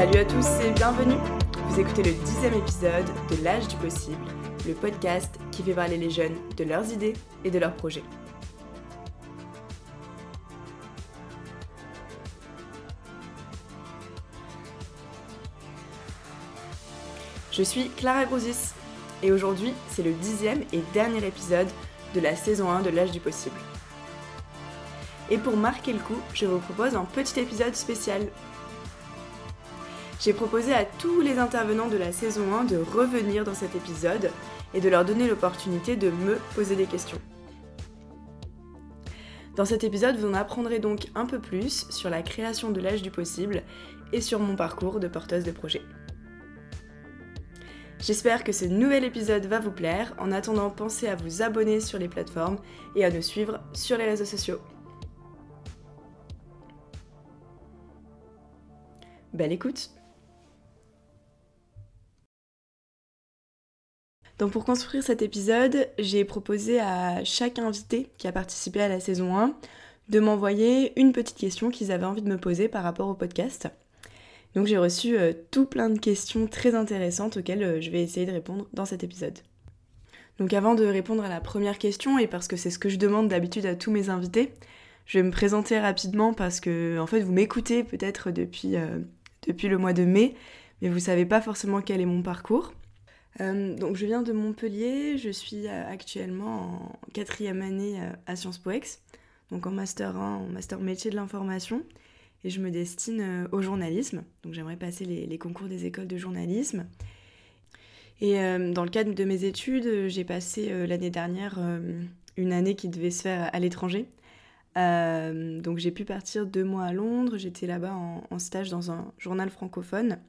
Salut à tous et bienvenue Vous écoutez le dixième épisode de L'âge du possible, le podcast qui fait parler les jeunes de leurs idées et de leurs projets. Je suis Clara Grosis et aujourd'hui c'est le dixième et dernier épisode de la saison 1 de L'âge du possible. Et pour marquer le coup, je vous propose un petit épisode spécial j'ai proposé à tous les intervenants de la saison 1 de revenir dans cet épisode et de leur donner l'opportunité de me poser des questions. Dans cet épisode, vous en apprendrez donc un peu plus sur la création de l'âge du possible et sur mon parcours de porteuse de projet. J'espère que ce nouvel épisode va vous plaire. En attendant, pensez à vous abonner sur les plateformes et à nous suivre sur les réseaux sociaux. Belle écoute Donc pour construire cet épisode, j'ai proposé à chaque invité qui a participé à la saison 1 de m'envoyer une petite question qu'ils avaient envie de me poser par rapport au podcast. Donc j'ai reçu euh, tout plein de questions très intéressantes auxquelles euh, je vais essayer de répondre dans cet épisode. Donc avant de répondre à la première question, et parce que c'est ce que je demande d'habitude à tous mes invités, je vais me présenter rapidement parce que en fait vous m'écoutez peut-être depuis, euh, depuis le mois de mai, mais vous savez pas forcément quel est mon parcours. Euh, donc je viens de Montpellier, je suis euh, actuellement en quatrième année euh, à Sciences Po donc en master 1, en master métier de l'information, et je me destine au journalisme. Donc j'aimerais passer les, concours des écoles de journalisme. Et dans le cadre de mes études, j'ai passé l'année dernière une année qui devait se faire à l'étranger. donc j'ai pu partir deux mois à Londres, j'étais là-bas en, stage dans un journal francophone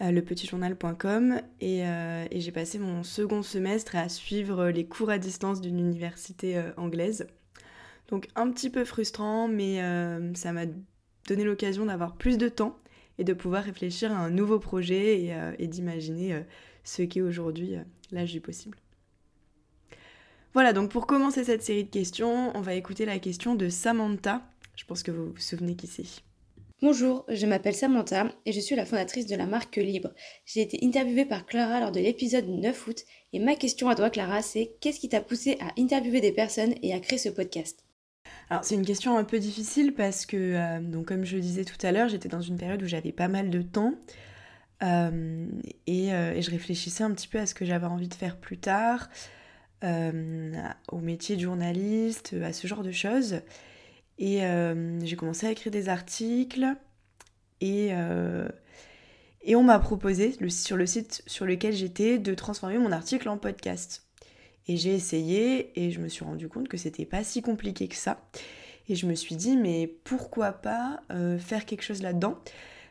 lepetitjournal.com et, euh, et j'ai passé mon second semestre à suivre les cours à distance d'une université euh, anglaise. Donc un petit peu frustrant, mais ça m'a donné l'occasion d'avoir plus de temps et de pouvoir réfléchir à un nouveau projet et, et d'imaginer ce qu'est aujourd'hui l'âge du possible. Voilà, donc pour commencer cette série de questions, on va écouter la question de Samantha. Je pense que vous vous souvenez qui c'est. Bonjour, je m'appelle Samantha et je suis la fondatrice de la marque Libre. J'ai été interviewée par Clara lors de l'épisode 9 août et ma question à toi Clara c'est qu'est-ce qui t'a poussé à interviewer des personnes et à créer ce podcast? Alors c'est une question un peu difficile parce que, euh, comme je le disais tout à l'heure, j'étais dans une période où j'avais pas mal de temps euh, euh, et, je réfléchissais un petit peu à ce que j'avais envie de faire plus tard, au métier de journaliste, à ce genre de choses. Et euh, j'ai commencé à écrire des articles et, euh, on m'a proposé sur le site sur lequel j'étais de transformer mon article en podcast. Et j'ai essayé et je me suis rendu compte que c'était pas si compliqué que ça. Et je me suis dit, mais pourquoi pas euh, faire quelque chose là-dedans?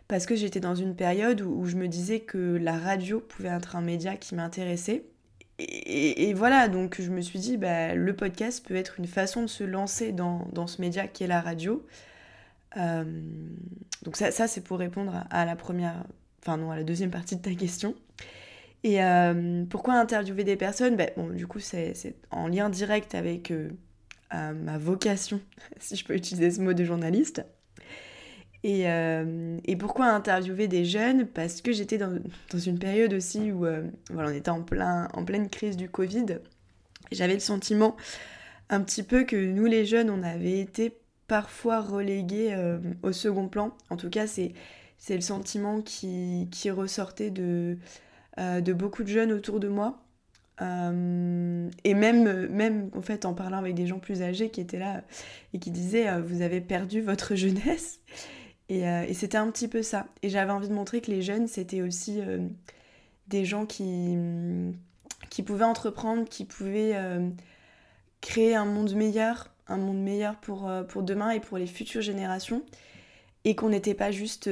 Parce que j'étais dans une période où, je me disais que la radio pouvait être un média qui m'intéressait et, voilà, donc je me suis dit, bah, le podcast peut être une façon de se lancer dans, ce média qui est la radio. Euh, donc ça, ça c'est pour répondre à, la première, enfin non, à la deuxième partie de ta question. Et euh, pourquoi interviewer des personnes? Bah, bon, Du coup, c'est en lien direct avec euh, ma vocation, si je peux utiliser ce mot de journaliste. Euh, et, pourquoi interviewer des jeunes? Parce que j'étais dans, une période aussi où euh, voilà, on était en, plein, en pleine crise du Covid. J'avais le sentiment un petit peu que nous les jeunes, on avait été parfois relégués euh, au second plan. En tout cas, c'est, c'est le sentiment qui, qui ressortait de, de beaucoup de jeunes autour de moi. et même, même en fait en parlant avec des gens plus âgés qui étaient là et qui disaient vous avez perdu votre jeunesse euh, et, c'était un petit peu ça. Et j'avais envie de montrer que les jeunes, c'était aussi euh, des gens qui, mm, qui pouvaient entreprendre, qui pouvaient euh, créer un monde meilleur, un monde meilleur pour, pour demain et pour les futures générations. Et qu'on n'était pas juste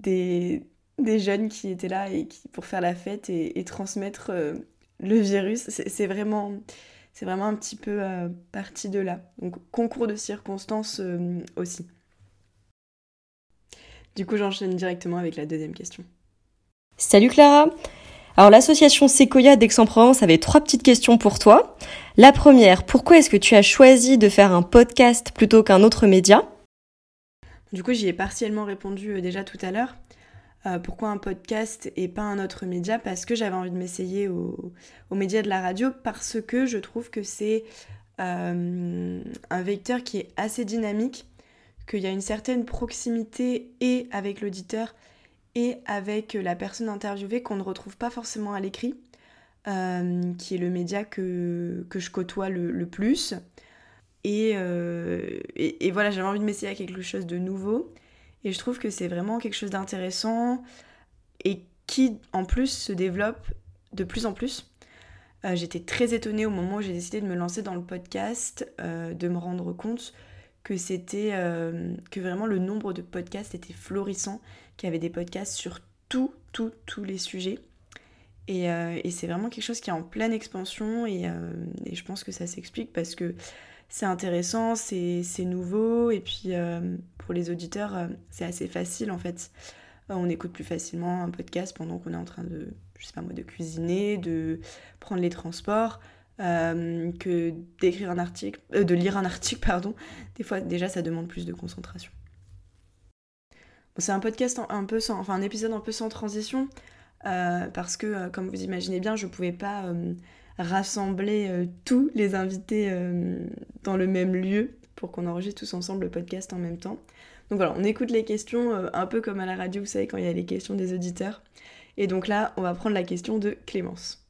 des, des, jeunes qui étaient là et qui, pour faire la fête et, et transmettre le virus. C'est vraiment, c'est vraiment un petit peu parti de là. Donc concours de circonstances aussi. Du coup, j'enchaîne directement avec la deuxième question. Salut Clara Alors l'association Sequoia d'Aix-en-Provence avait trois petites questions pour toi. La première, pourquoi est-ce que tu as choisi de faire un podcast plutôt qu'un autre média? Du coup, j'y ai partiellement répondu euh, déjà tout à l'heure. pourquoi un podcast et pas un autre média? Parce que j'avais envie de m'essayer aux au médias de la radio, parce que je trouve que c'est un vecteur qui est assez dynamique, qu'il y a une certaine proximité et avec l'auditeur et avec la personne interviewée qu'on ne retrouve pas forcément à l'écrit, qui est le média que, je côtoie le plus. Euh, et, voilà, j'avais envie de m'essayer à quelque chose de nouveau. Et je trouve que c'est vraiment quelque chose d'intéressant et qui, en plus, se développe de plus en plus. Euh, j'étais très étonnée au moment où j'ai décidé de me lancer dans le podcast, euh, de me rendre compte que c'était que vraiment le nombre de podcasts était florissant, qu'il y avait des podcasts sur tout, tout, tous les sujets. Et, et c'est vraiment quelque chose qui est en pleine expansion et, et je pense que ça s'explique parce que c'est intéressant, c'est nouveau, et puis euh, pour les auditeurs, euh, c'est assez facile en fait. Euh, on écoute plus facilement un podcast pendant qu'on est en train de, je sais pas moi, de cuisiner, de prendre les transports, que d'écrire un article, de lire un article, pardon. Des fois, déjà, ça demande plus de concentration. c'est un podcast un peu sans, enfin un épisode un peu sans transition, parce que, comme vous imaginez bien, je pouvais pas rassembler euh, tous les invités euh, dans le même lieu pour qu'on enregistre tous ensemble le podcast en même temps. Donc voilà, on écoute les questions euh, un peu comme à la radio, vous savez, quand il y a les questions des auditeurs. Et donc là, on va prendre la question de Clémence.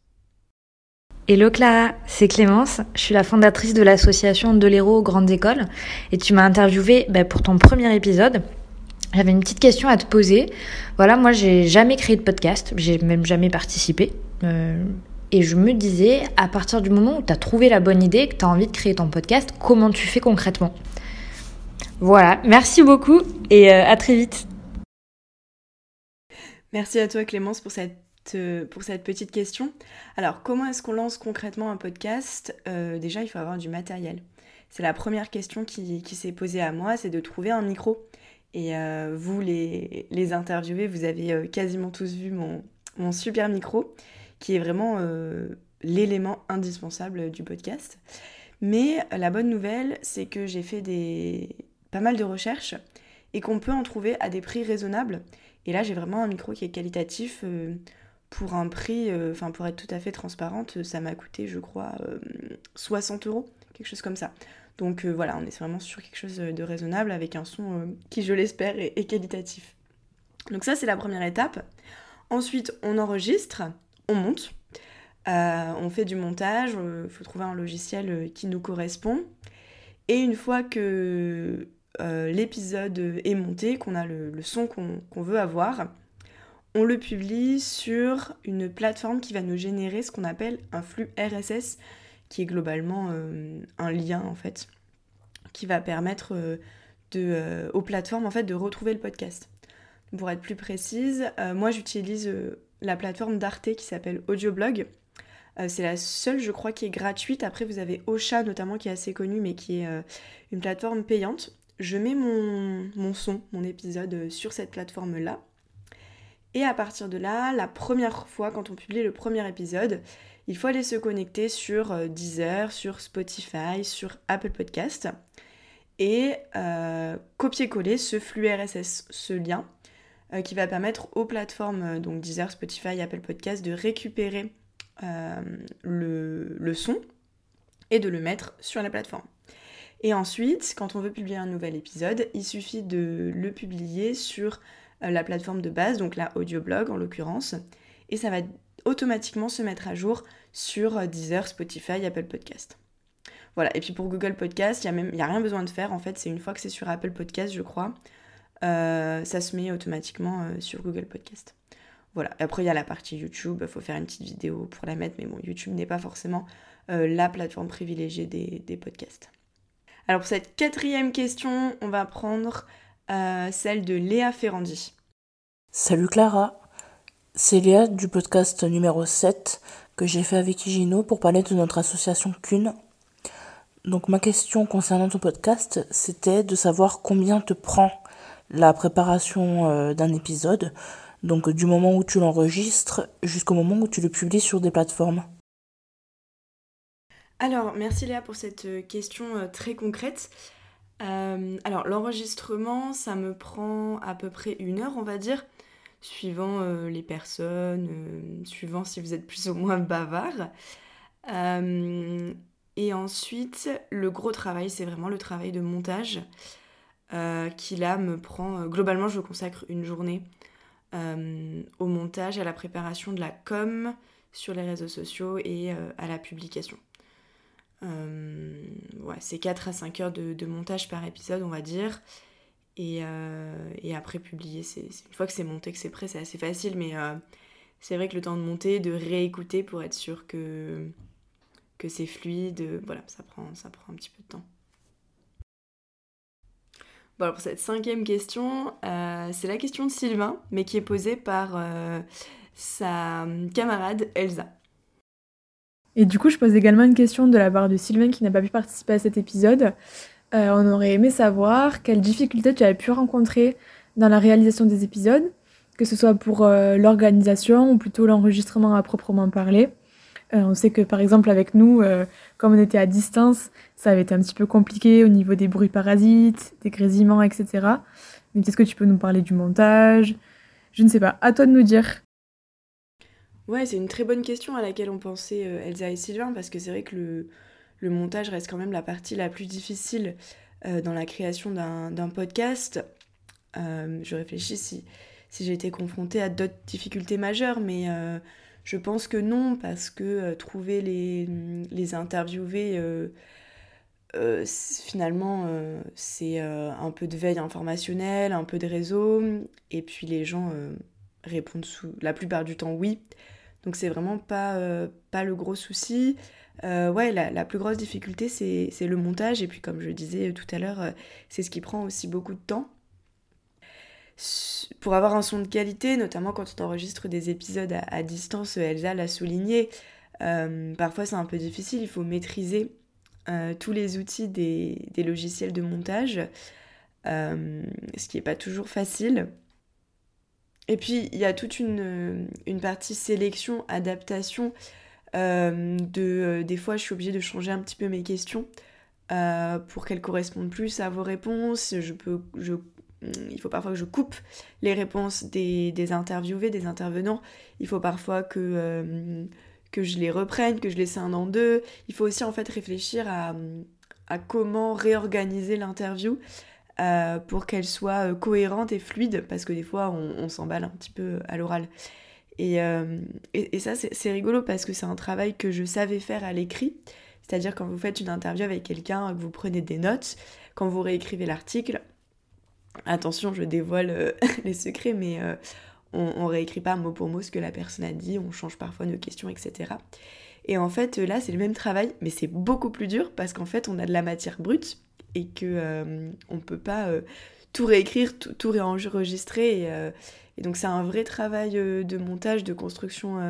Hello Clara, c'est Clémence, je suis la fondatrice de l'association De l'Héros Grandes Écoles et tu m'as interviewé bah, pour ton premier épisode. J'avais une petite question à te poser. Voilà, moi j'ai jamais créé de podcast, j'ai même jamais participé. Et je me disais, à partir du moment où tu as trouvé la bonne idée, que tu as envie de créer ton podcast, comment tu fais concrètement? Voilà, merci beaucoup et euh, à très vite. Merci à toi Clémence pour cette, euh, pour cette petite question. Alors, comment est-ce qu'on lance concrètement un podcast? Euh, Déjà, il faut avoir du matériel. C'est la première question qui, s'est posée à moi, c'est de trouver un micro. Et vous, les, les interviewés, vous avez quasiment tous vu mon, super micro qui est vraiment euh, l'élément indispensable du podcast. Mais la bonne nouvelle, c'est que j'ai fait des... pas mal de recherches et qu'on peut en trouver à des prix raisonnables. Et là, j'ai vraiment un micro qui est qualitatif. Euh, pour un prix, euh, enfin pour être tout à fait transparente, ça m'a coûté, je crois, 60 euros, quelque chose comme ça. Donc voilà, on est vraiment sur quelque chose de raisonnable avec un son qui, je l'espère, est, qualitatif. Donc ça, c'est la première étape. Ensuite, on enregistre on monte, euh, on fait du montage, il euh, faut trouver un logiciel euh, qui nous correspond. Et une fois que l'épisode est monté, qu'on a le, son qu'on veut avoir, on le publie sur une plateforme qui va nous générer ce qu'on appelle un flux RSS, qui est globalement un lien en fait, qui va permettre de, aux plateformes en fait de retrouver le podcast. Pour être plus précise, moi j'utilise la plateforme d'Arte qui s'appelle Audioblog. Euh, c'est la seule, je crois, qui est gratuite. Après, vous avez Ocha notamment qui est assez connu, mais qui est euh, une plateforme payante. Je mets mon, son, mon épisode euh, sur cette plateforme-là. Et à partir de là, la première fois, quand on publie le premier épisode, il faut aller se connecter sur Deezer, sur Spotify, sur Apple Podcast et copier-coller ce flux RSS, ce lien, euh, qui va permettre aux plateformes, euh, donc Deezer, Spotify, Apple Podcast, de récupérer euh, le, son et de le mettre sur la plateforme. Et ensuite, quand on veut publier un nouvel épisode, il suffit de le publier sur la plateforme de base, donc la audioblog en l'occurrence, et ça va automatiquement se mettre à jour sur Deezer, Spotify, Apple Podcast. Voilà, et puis pour Google Podcast, il n'y a, a rien besoin de faire, en fait, c'est une fois que c'est sur Apple Podcast, je crois, euh, ça se met automatiquement euh, sur Google Podcast. Voilà, après il y a la partie YouTube, il faut faire une petite vidéo pour la mettre, mais bon, YouTube n'est pas forcément euh, la plateforme privilégiée des, podcasts. Alors pour cette quatrième question, on va prendre celle de Léa Ferrandi. Salut Clara, c'est Léa du podcast numéro 7 que j'ai fait avec Igino pour parler de notre association Cune. Donc ma question concernant ton podcast, c'était de savoir combien te prend la préparation euh, d'un épisode, donc du moment où tu l'enregistres jusqu'au moment où tu le publies sur des plateformes Alors, merci Léa pour cette euh, question euh, très concrète. Alors, l'enregistrement, ça me prend à peu près une heure, on va dire. suivant les personnes, suivant si vous êtes plus ou moins bavard. et ensuite, le gros travail, c'est vraiment le travail de montage qui là me prend... globalement, je consacre une journée au montage, à la préparation de la com sur les réseaux sociaux et à la publication. Euh, ouais, c'est 4 à 5 heures de, montage par épisode, on va dire. Et, euh, et après, publier, c'est, une fois que c'est monté, que c'est prêt, c'est assez facile. Mais euh, c'est vrai que le temps de monter, de réécouter pour être sûr que, que c'est fluide, voilà, ça prend, ça prend un petit peu de temps. Bon, alors pour cette cinquième question, c'est la question de Sylvain, mais qui est posée par sa camarade Elsa. Et du coup, je pose également une question de la part de Sylvain qui n'a pas pu participer à cet épisode. Euh, on aurait aimé savoir quelles difficultés tu avais pu rencontrer dans la réalisation des épisodes, que ce soit pour euh, l'organisation ou plutôt l'enregistrement à proprement parler. Euh, on sait que par exemple avec nous, comme on était à distance, ça avait été un petit peu compliqué au niveau des bruits parasites, des grésillements, etc. Mais est-ce que tu peux nous parler du montage? Je ne sais pas, à toi de nous dire. Ouais, c'est une très bonne question à laquelle ont pensé euh, Elsa et Sylvain, parce que c'est vrai que le, le, montage reste quand même la partie la plus difficile euh, dans la création d'un podcast. Euh, je réfléchis si, si j'ai été confrontée à d'autres difficultés majeures, mais je pense que non, parce que trouver les, les interviewés, finalement, c'est un peu de veille informationnelle, un peu de réseau, et puis les gens répondent sous, la plupart du temps oui. Donc c'est vraiment pas, euh, le gros souci. Euh, ouais, la, plus grosse difficulté, c'est le montage. Et puis, comme je disais tout à l'heure, euh, c'est ce qui prend aussi beaucoup de temps. Pour avoir un son de qualité, notamment quand on enregistre des épisodes à, distance, Elsa l'a souligné, parfois c'est un peu difficile. Il faut maîtriser tous les outils des, des logiciels de montage, ce qui n'est pas toujours facile. Et puis, il y a toute une, euh, une partie sélection, adaptation. Euh, de, euh, des fois, je suis obligée de changer un petit peu mes questions pour qu'elles correspondent plus à vos réponses. Je peux, je, il faut parfois que je coupe les réponses des, des interviewés, des intervenants. Il faut parfois que, que je les reprenne, que je les scinde en deux. Il faut aussi en fait réfléchir à, à comment réorganiser l'interview. Euh, pour qu'elle soit euh, cohérente et fluide, parce que des fois on, s'emballe un petit peu à l'oral. Et, euh, ça c'est rigolo parce que c'est un travail que je savais faire à l'écrit, c'est-à-dire quand vous faites une interview avec quelqu'un, que vous prenez des notes, quand vous réécrivez l'article, attention je dévoile les secrets, mais on réécrit pas mot pour mot ce que la personne a dit, on change parfois nos questions, etc. Et en fait là c'est le même travail, mais c'est beaucoup plus dur parce qu'en fait on a de la matière brute et que euh, on peut pas euh, tout réécrire, tout, réenregistrer. Et, euh, et donc c'est un vrai travail de montage, de construction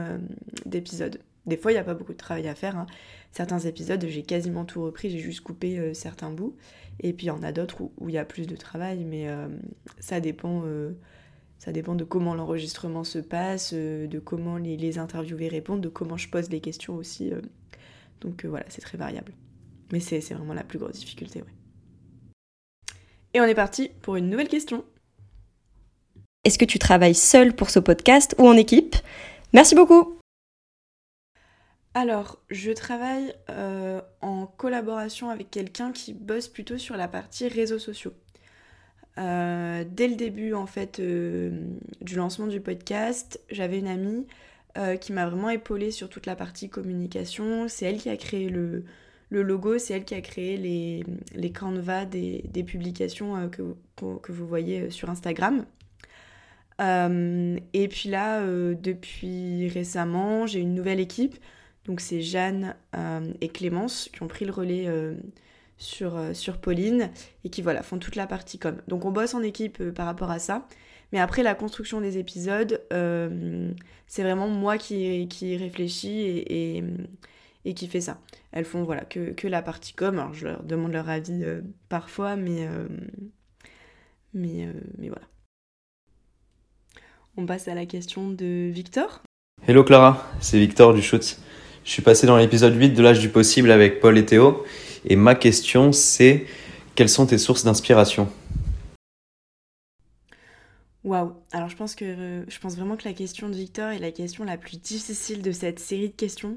d'épisodes. Des fois, il n'y a pas beaucoup de travail à faire. Hein. Certains épisodes, j'ai quasiment tout repris, j'ai juste coupé certains bouts. Et puis il y en a d'autres où il y a plus de travail, mais ça dépend ça dépend de comment l'enregistrement se passe, de comment les, les, interviewés répondent, de comment je pose les questions aussi. donc voilà, c'est très variable. Mais c'est vraiment la plus grosse difficulté, ouais. Et on est parti pour une nouvelle question. Est-ce que tu travailles seul pour ce podcast ou en équipe? Merci beaucoup. Alors, je travaille euh, en collaboration avec quelqu'un qui bosse plutôt sur la partie réseaux sociaux. Euh, dès le début en fait euh, du lancement du podcast, j'avais une amie qui m'a vraiment épaulée sur toute la partie communication. C'est elle qui a créé le, logo, c'est elle qui a créé les, les canvas des, publications euh, que, vous voyez euh, sur Instagram. Euh, et puis là, depuis récemment, j'ai une nouvelle équipe. Donc c'est Jeanne et Clémence qui ont pris le relais sur, sur Pauline et qui voilà, font toute la partie com. Donc on bosse en équipe par rapport à ça. Mais après la construction des épisodes, c'est vraiment moi qui, qui réfléchis et, et qui fait ça. Elles font voilà que, que la partie com, alors je leur demande leur avis euh, parfois, mais, euh, mais, euh, mais voilà. On passe à la question de Victor. Hello Clara, c'est Victor du Shoot. Je suis passé dans l'épisode 8 de l'âge du possible avec Paul et Théo, et ma question c'est quelles sont tes sources d'inspiration? Waouh Alors je pense, que, je pense vraiment que la question de Victor est la question la plus difficile de cette série de questions.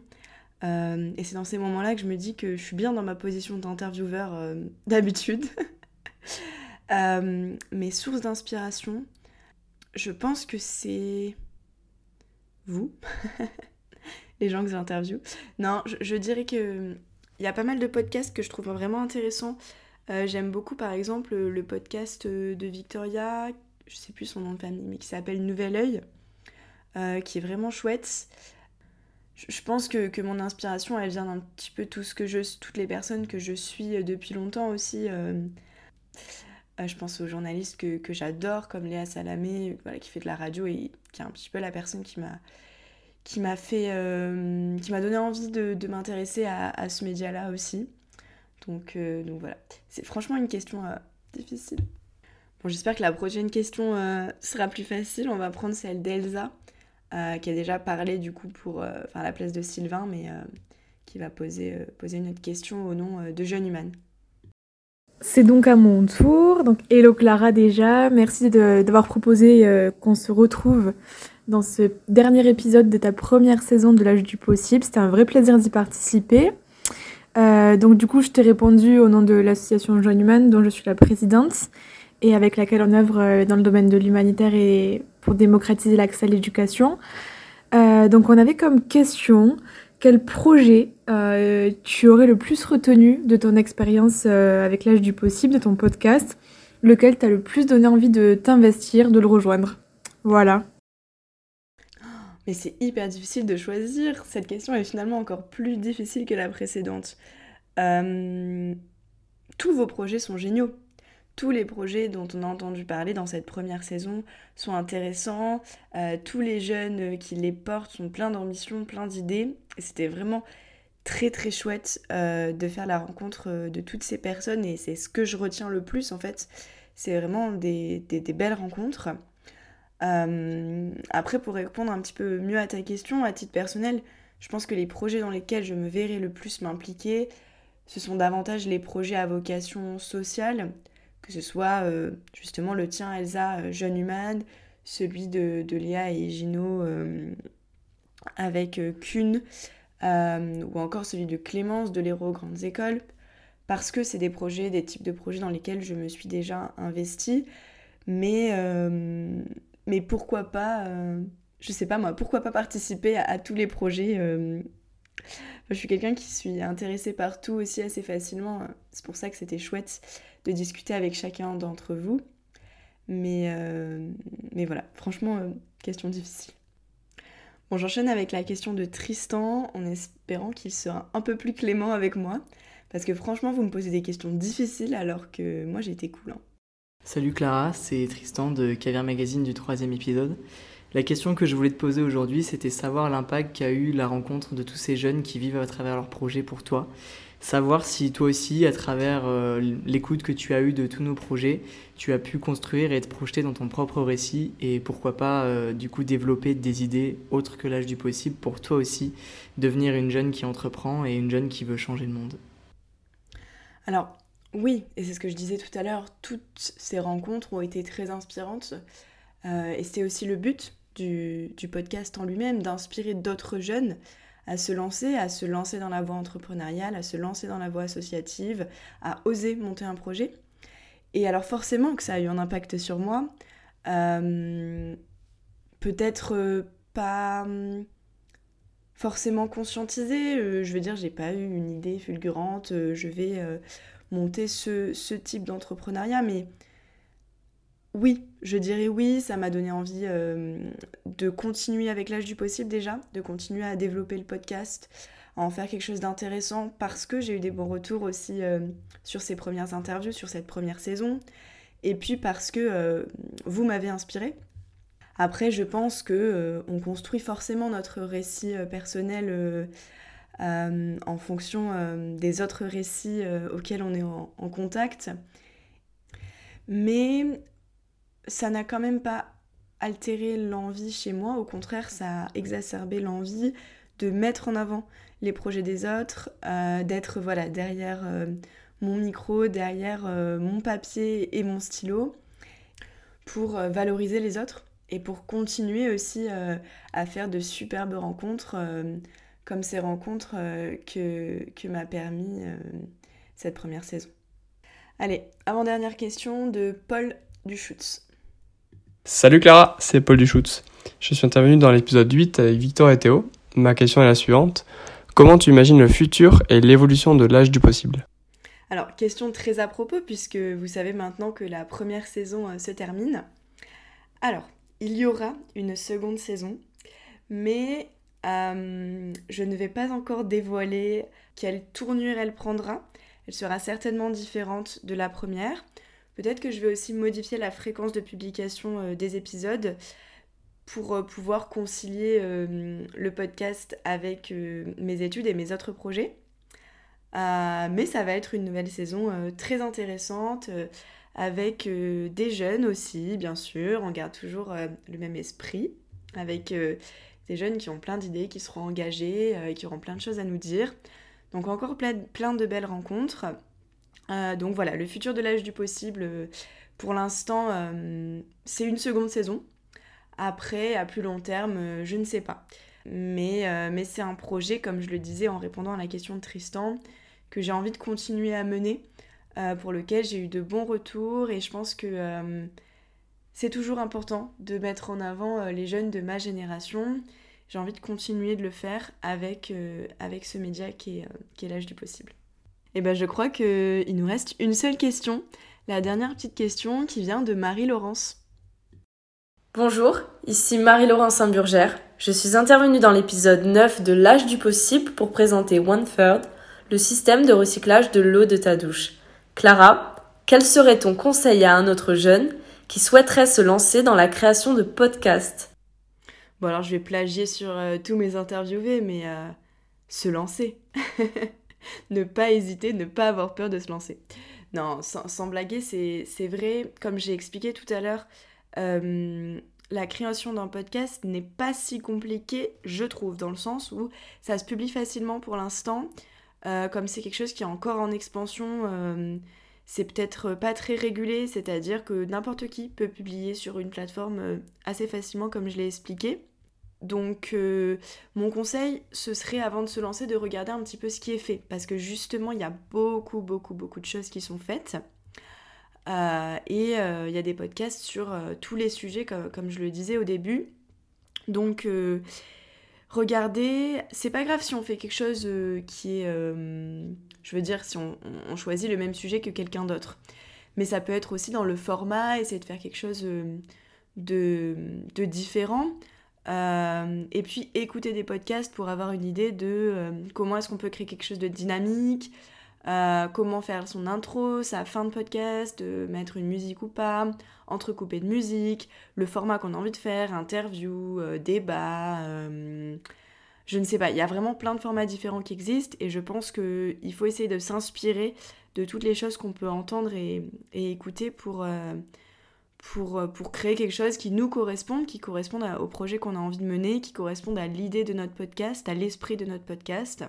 Euh, et c'est dans ces moments-là que je me dis que je suis bien dans ma position d'intervieweur euh, d'habitude. Euh, mes sources d'inspiration, je pense que c'est vous, les gens que j'interviewe. Non, je, dirais que il y a pas mal de podcasts que je trouve vraiment intéressants. J'aime beaucoup par exemple le podcast de Victoria, je sais plus son nom de famille, mais qui s'appelle Nouvel Oeil, qui est vraiment chouette je pense que, mon inspiration, elle vient d'un petit peu tout ce que je, toutes les personnes que je suis euh, depuis longtemps aussi. Euh, euh, je pense aux journalistes que, j'adore, comme Léa Salamé, voilà, qui fait de la radio et qui est un petit peu la personne qui m'a qui m'a fait qui m'a donné envie de, m'intéresser à, ce média-là aussi. Donc, donc voilà, c'est franchement une question difficile. Bon, j'espère que la prochaine question sera plus facile. On va prendre celle d'Elsa. Euh, qui a déjà parlé du coup pour euh, enfin, la place de Sylvain, mais euh, qui va poser, poser une autre question au nom de Jeune Human. C'est donc à mon tour. Donc, hello Clara déjà. Merci d'avoir proposé qu'on se retrouve dans ce dernier épisode de ta première saison de l'âge du possible. C'était un vrai plaisir d'y participer. donc du coup, je t'ai répondu au nom de l'association Jeune Human dont je suis la présidente et avec laquelle on œuvre dans le domaine de l'humanitaire et pour démocratiser l'accès à l'éducation. Euh, donc on avait comme question quel projet euh, tu aurais le plus retenu de ton expérience euh, avec l'âge du possible, de ton podcast, lequel t'a le plus donné envie de t'investir, de le rejoindre? Voilà. Mais c'est hyper difficile de choisir. Cette question est finalement encore plus difficile que la précédente. tous vos projets sont géniaux tous les projets dont on a entendu parler dans cette première saison sont intéressants. Euh, tous les jeunes qui les portent sont pleins d'ambition, pleins d'idées. C'était vraiment très très chouette euh, de faire la rencontre euh, de toutes ces personnes et c'est ce que je retiens le plus en fait. C'est vraiment des, belles rencontres. Après, pour répondre un petit peu mieux à ta question, à titre personnel, je pense que les projets dans lesquels je me verrai le plus m'impliquer, ce sont davantage les projets à vocation sociale, que ce soit euh, justement le tien Elsa euh, Jeune Human, celui de, Léa et Gino euh, avec Kuhn, ou encore celui de Clémence de l'Héros Grandes Écoles, parce que c'est des projets, des types de projets dans lesquels je me suis déjà investie, mais, mais pourquoi pas, je sais pas moi, pourquoi pas participer à, tous les projets je suis quelqu'un qui suis intéressée par tout aussi assez facilement. C'est pour ça que c'était chouette de discuter avec chacun d'entre vous. Mais, euh, voilà, franchement, euh, question difficile. Bon, j'enchaîne avec la question de Tristan en espérant qu'il sera un peu plus clément avec moi. Parce que franchement, vous me posez des questions difficiles alors que moi j'ai été cool. Hein. Salut Clara, c'est Tristan de Caviar Magazine du troisième épisode. La question que je voulais te poser aujourd'hui, c'était savoir l'impact qu'a eu la rencontre de tous ces jeunes qui vivent à travers leur projet pour toi savoir si toi aussi, à travers euh, l'écoute que tu as eue de tous nos projets, tu as pu construire et te projeter dans ton propre récit et pourquoi pas euh, du coup développer des idées autres que l'âge du possible pour toi aussi devenir une jeune qui entreprend et une jeune qui veut changer le monde. Alors oui, et c'est ce que je disais tout à l'heure, toutes ces rencontres ont été très inspirantes euh, et c'était aussi le but du podcast en lui-même, d'inspirer d'autres jeunes à se lancer, à se lancer dans la voie entrepreneuriale, à se lancer dans la voie associative, à oser monter un projet. Et alors forcément que ça a eu un impact sur moi. Euh, peut-être euh, pas forcément conscientisé. Je veux dire, j'ai pas eu une idée fulgurante. je vais monter ce, ce type d'entrepreneuriat, mais oui, je dirais oui, ça m'a donné envie euh, de continuer avec l'âge du possible déjà, de continuer à développer le podcast, à en faire quelque chose d'intéressant parce que j'ai eu des bons retours aussi euh, sur ces premières interviews, sur cette première saison, et puis parce que euh, vous m'avez inspiré. Après, je pense que on construit forcément notre récit personnel en fonction des autres récits auxquels on est en, en contact. Mais ça n'a quand même pas altéré l'envie chez moi, au contraire, ça a exacerbé l'envie de mettre en avant les projets des autres, euh, d'être voilà, derrière euh, mon micro, derrière euh, mon papier et mon stylo, pour valoriser les autres et pour continuer aussi à faire de superbes rencontres comme ces rencontres que, que m'a permis cette première saison. Allez, avant-dernière question de Paul Duschutz. Salut Clara, c'est Paul Duschutz. Je suis intervenu dans l'épisode 8 avec Victor et Théo. Ma question est la suivante. Comment tu imagines le futur et l'évolution de l'âge du possible? Alors, question très à propos puisque vous savez maintenant que la première saison euh, se termine. Alors, il y aura une seconde saison, mais euh, je ne vais pas encore dévoiler quelle tournure elle prendra. Elle sera certainement différente de la première. Peut-être que je vais aussi modifier la fréquence de publication euh, des épisodes pour euh, pouvoir concilier le podcast avec mes études et mes autres projets. mais ça va être une nouvelle saison très intéressante avec des jeunes aussi, bien sûr. On garde toujours le même esprit avec des jeunes qui ont plein d'idées, qui seront engagés, qui auront plein de choses à nous dire. Donc encore plein, de belles rencontres. donc voilà, le futur de l'âge du possible, pour l'instant, c'est une seconde saison. Après, à plus long terme, euh, je ne sais pas. Mais, euh, mais c'est un projet, comme je le disais en répondant à la question de Tristan, que j'ai envie de continuer à mener, euh, pour lequel j'ai eu de bons retours et je pense que c'est toujours important de mettre en avant les jeunes de ma génération. J'ai envie de continuer de le faire avec, avec ce média qui est, qui est l'âge du possible. Et ben je crois qu'il nous reste une seule question, la dernière petite question qui vient de Marie-Laurence. Bonjour, ici Marie-Laurence Saint-Burgère. Je suis intervenue dans l'épisode 9 de L'âge du possible pour présenter One Third, le système de recyclage de l'eau de ta douche. Clara, quel serait ton conseil à un autre jeune qui souhaiterait se lancer dans la création de podcasts Bon alors je vais plagier sur euh, tous mes interviewés, mais euh, se lancer. ne pas hésiter, ne pas avoir peur de se lancer. Non, sans, sans blaguer, c'est vrai, comme j'ai expliqué tout à l'heure, euh, la création d'un podcast n'est pas si compliquée, je trouve, dans le sens où ça se publie facilement pour l'instant. Comme c'est quelque chose qui est encore en expansion, c'est peut-être pas très régulé, c'est-à-dire que n'importe qui peut publier sur une plateforme assez facilement, comme je l'ai expliqué. Donc mon conseil, ce serait avant de se lancer de regarder un petit peu ce qui est fait, parce que justement, il y a beaucoup, beaucoup, beaucoup de choses qui sont faites. Euh, et euh, il y a des podcasts sur euh, tous les sujets, comme, je le disais au début. Donc, regardez, c'est pas grave si on fait quelque chose qui est. je veux dire, si on, choisit le même sujet que quelqu'un d'autre. Mais ça peut être aussi dans le format, essayer de faire quelque chose de, de différent. et puis écouter des podcasts pour avoir une idée de comment est-ce qu'on peut créer quelque chose de dynamique, euh, comment faire son intro, sa fin de podcast, de mettre une musique ou pas, entrecoupé de musique, le format qu'on a envie de faire, interview, euh, débat, euh, je ne sais pas, il y a vraiment plein de formats différents qui existent et je pense qu'il faut essayer de s'inspirer de toutes les choses qu'on peut entendre et, écouter pour, créer quelque chose qui nous corresponde, qui corresponde au projet qu'on a envie de mener, qui corresponde à l'idée de notre podcast, à l'esprit de notre podcast.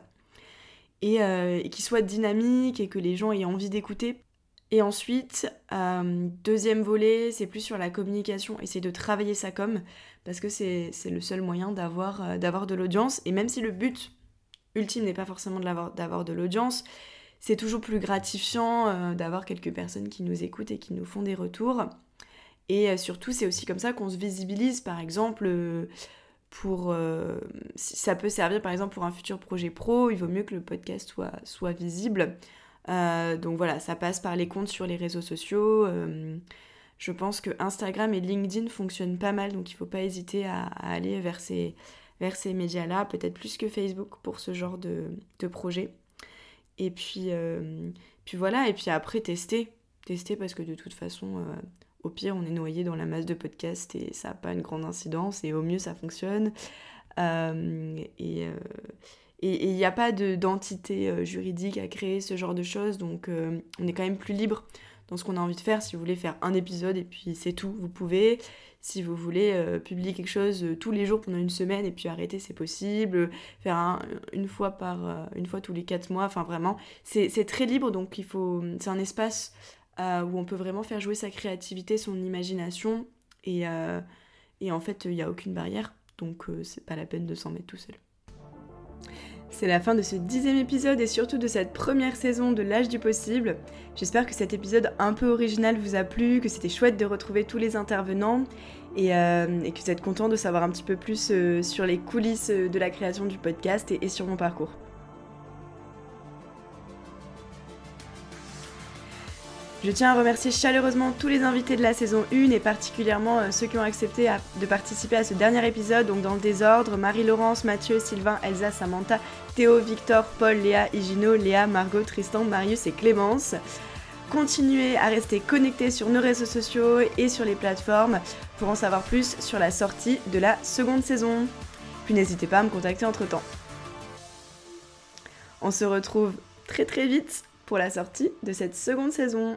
Euh, et, qui soit dynamique et que les gens aient envie d'écouter. Et ensuite, euh, deuxième volet, c'est plus sur la communication, essayer de travailler sa com, parce que c'est le seul moyen euh, d'avoir de l'audience. Et même si le but ultime n'est pas forcément d'avoir de l'audience, c'est toujours plus gratifiant d'avoir quelques personnes qui nous écoutent et qui nous font des retours. Et surtout, c'est aussi comme ça qu'on se visibilise. Par exemple, pour euh, ça peut servir par exemple pour un futur projet pro, il vaut mieux que le podcast soit, soit visible. Euh, donc voilà, ça passe par les comptes sur les réseaux sociaux. Euh, je pense que Instagram et LinkedIn fonctionnent pas mal, donc il ne faut pas hésiter à, aller vers ces, vers ces médias-là, peut-être plus que Facebook pour ce genre de, de projet. Et puis, puis voilà, et puis après tester. Tester parce que de toute façon, au pire, on est noyé dans la masse de podcasts et ça n'a pas une grande incidence et au mieux, ça fonctionne. Euh, euh, et il n'y a pas d'entité euh, juridique à créer ce genre de choses, donc on est quand même plus libre dans ce qu'on a envie de faire. Si vous voulez faire un épisode et puis c'est tout, vous pouvez. Si vous voulez publier quelque chose tous les jours pendant une semaine et puis arrêter, c'est possible. Faire une fois par une fois tous les quatre mois, enfin vraiment, c'est très libre. Donc il faut, c'est un espace où on peut vraiment faire jouer sa créativité, son imagination. Et, et en fait, il n'y a aucune barrière. Donc c'est pas la peine de s'en mettre tout seul. C'est la fin de ce dixième épisode et surtout de cette première saison de l'âge du possible. J'espère que cet épisode un peu original vous a plu, que c'était chouette de retrouver tous les intervenants et, euh, que vous êtes content de savoir un petit peu plus euh, sur les coulisses de la création du podcast et sur mon parcours. Je tiens à remercier chaleureusement tous les invités de la saison 1 et particulièrement euh, ceux qui ont accepté de participer à ce dernier épisode, donc dans le désordre, Marie-Laurence, Mathieu, Sylvain, Elsa, Samantha, Théo, Victor, Paul, Léa, Higino, Léa, Margot, Tristan, Marius et Clémence. Continuez à rester connectés sur nos réseaux sociaux et sur les plateformes pour en savoir plus sur la sortie de la seconde saison. Puis n'hésitez pas à me contacter entre temps. On se retrouve très très vite pour la sortie de cette seconde saison.